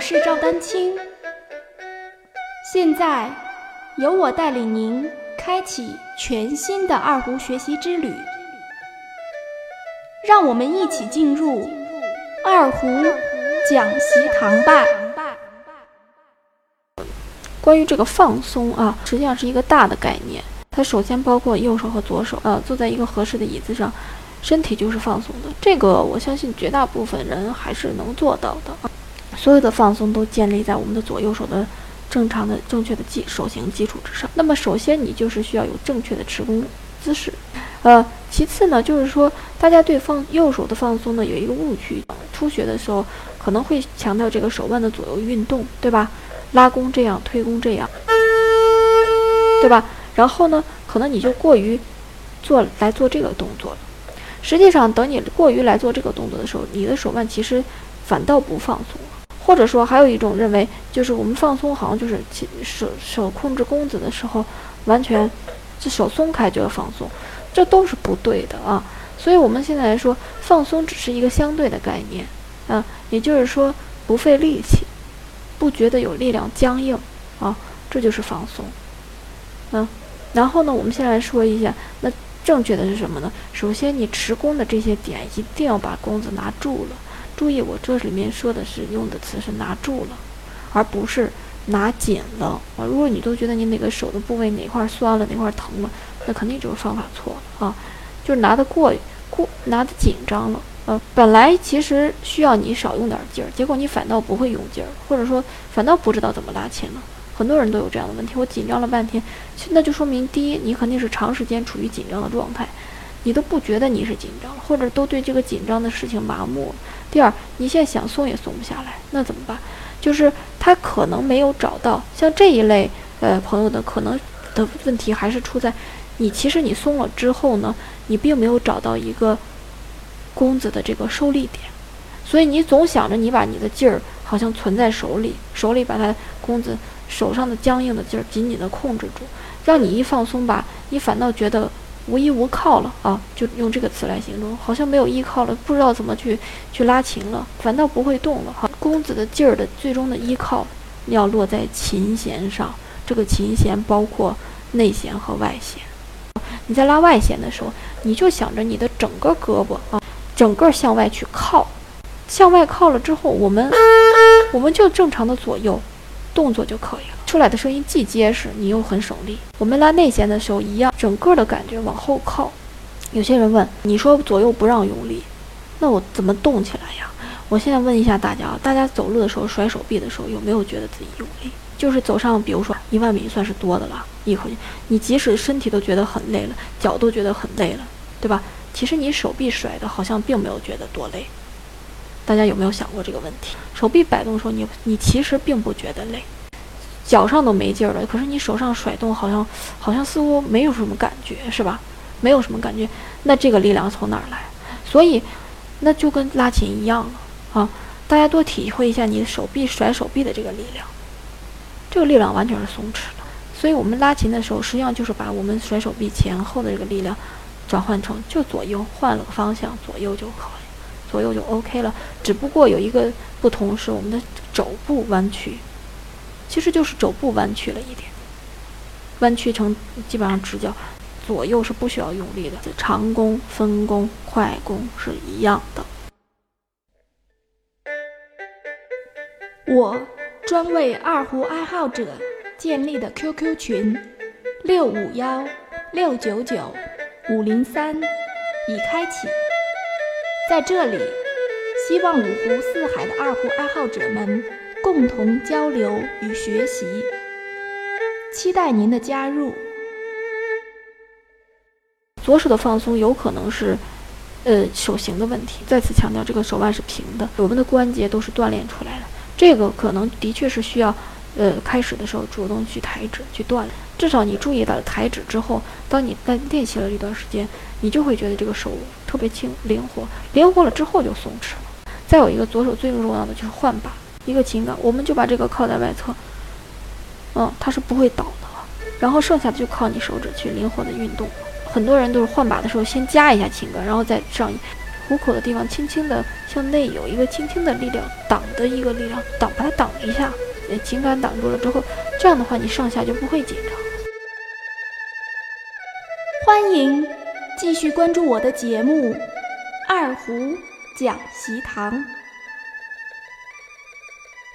是赵丹青，现在由我带领您开启全新的二胡学习之旅，让我们一起进入二胡讲习堂吧。关于这个放松啊，实际上是一个大的概念，它首先包括右手和左手啊，坐在一个合适的椅子上，身体就是放松的。这个我相信绝大部分人还是能做到的啊。所有的放松都建立在我们的左右手的正常的、正确的基手型基础之上。那么，首先你就是需要有正确的持弓姿势，呃，其次呢，就是说大家对放右手的放松呢有一个误区，初学的时候可能会强调这个手腕的左右运动，对吧？拉弓这样，推弓这样，对吧？然后呢，可能你就过于做来做这个动作了。实际上，等你过于来做这个动作的时候，你的手腕其实反倒不放松。或者说，还有一种认为，就是我们放松，好像就是手手控制弓子的时候，完全这手松开就要放松，这都是不对的啊。所以，我们现在来说，放松只是一个相对的概念啊，也就是说，不费力气，不觉得有力量僵硬啊，这就是放松。嗯，然后呢，我们先来说一下，那正确的是什么呢？首先，你持弓的这些点，一定要把弓子拿住了。注意，我这里面说的是用的词是拿住了，而不是拿紧了啊！如果你都觉得你哪个手的部位哪块酸了，哪块疼了，那肯定就是方法错了啊！就是拿得过过拿得紧张了呃！本来其实需要你少用点劲儿，结果你反倒不会用劲儿，或者说反倒不知道怎么拉琴了。很多人都有这样的问题，我紧张了半天，那就说明第一，你肯定是长时间处于紧张的状态。你都不觉得你是紧张，或者都对这个紧张的事情麻木。第二，你现在想松也松不下来，那怎么办？就是他可能没有找到像这一类呃朋友的可能的问题，还是出在你其实你松了之后呢，你并没有找到一个弓子的这个受力点，所以你总想着你把你的劲儿好像存在手里，手里把它弓子手上的僵硬的劲儿紧紧的控制住，让你一放松吧，你反倒觉得。无依无靠了啊，就用这个词来形容，好像没有依靠了，不知道怎么去去拉琴了，反倒不会动了哈。弓子的劲儿的最终的依靠要落在琴弦上，这个琴弦包括内弦和外弦。你在拉外弦的时候，你就想着你的整个胳膊啊，整个向外去靠，向外靠了之后，我们我们就正常的左右动作就可以了。出来的声音既结实，你又很省力。我们拉内弦的时候一样，整个的感觉往后靠。有些人问，你说左右不让用力，那我怎么动起来呀？我现在问一下大家啊，大家走路的时候甩手臂的时候，有没有觉得自己用力？就是走上，比如说一万米算是多的了，一口气，你即使身体都觉得很累了，脚都觉得很累了，对吧？其实你手臂甩的好像并没有觉得多累。大家有没有想过这个问题？手臂摆动的时候，你你其实并不觉得累。脚上都没劲儿了，可是你手上甩动，好像好像似乎没有什么感觉，是吧？没有什么感觉，那这个力量从哪儿来？所以，那就跟拉琴一样了啊！大家多体会一下你的手臂甩手臂的这个力量，这个力量完全是松弛的。所以我们拉琴的时候，实际上就是把我们甩手臂前后的这个力量转换成就左右，换了个方向，左右就可以，左右就 OK 了。只不过有一个不同是我们的肘部弯曲。其实就是肘部弯曲了一点，弯曲成基本上直角，左右是不需要用力的。长弓、分弓、快弓是一样的。我专为二胡爱好者建立的 QQ 群六五幺六九九五零三已开启，在这里，希望五湖四海的二胡爱好者们。共同交流与学习，期待您的加入。左手的放松有可能是，呃，手型的问题。再次强调，这个手腕是平的，我们的关节都是锻炼出来的。这个可能的确是需要，呃，开始的时候主动去抬指去锻炼。至少你注意到抬指之后，当你在练习了一段时间，你就会觉得这个手特别轻灵活，灵活了之后就松弛了。再有一个，左手最重要的就是换把。一个琴杆，我们就把这个靠在外侧，嗯，它是不会倒的。然后剩下的就靠你手指去灵活的运动。很多人都是换把的时候先夹一下琴杆，然后再上虎口的地方轻轻的向内有一个轻轻的力量挡的一个力量挡，把它挡一下，呃情感挡住了之后，这样的话你上下就不会紧张。欢迎继续关注我的节目《二胡讲习堂》。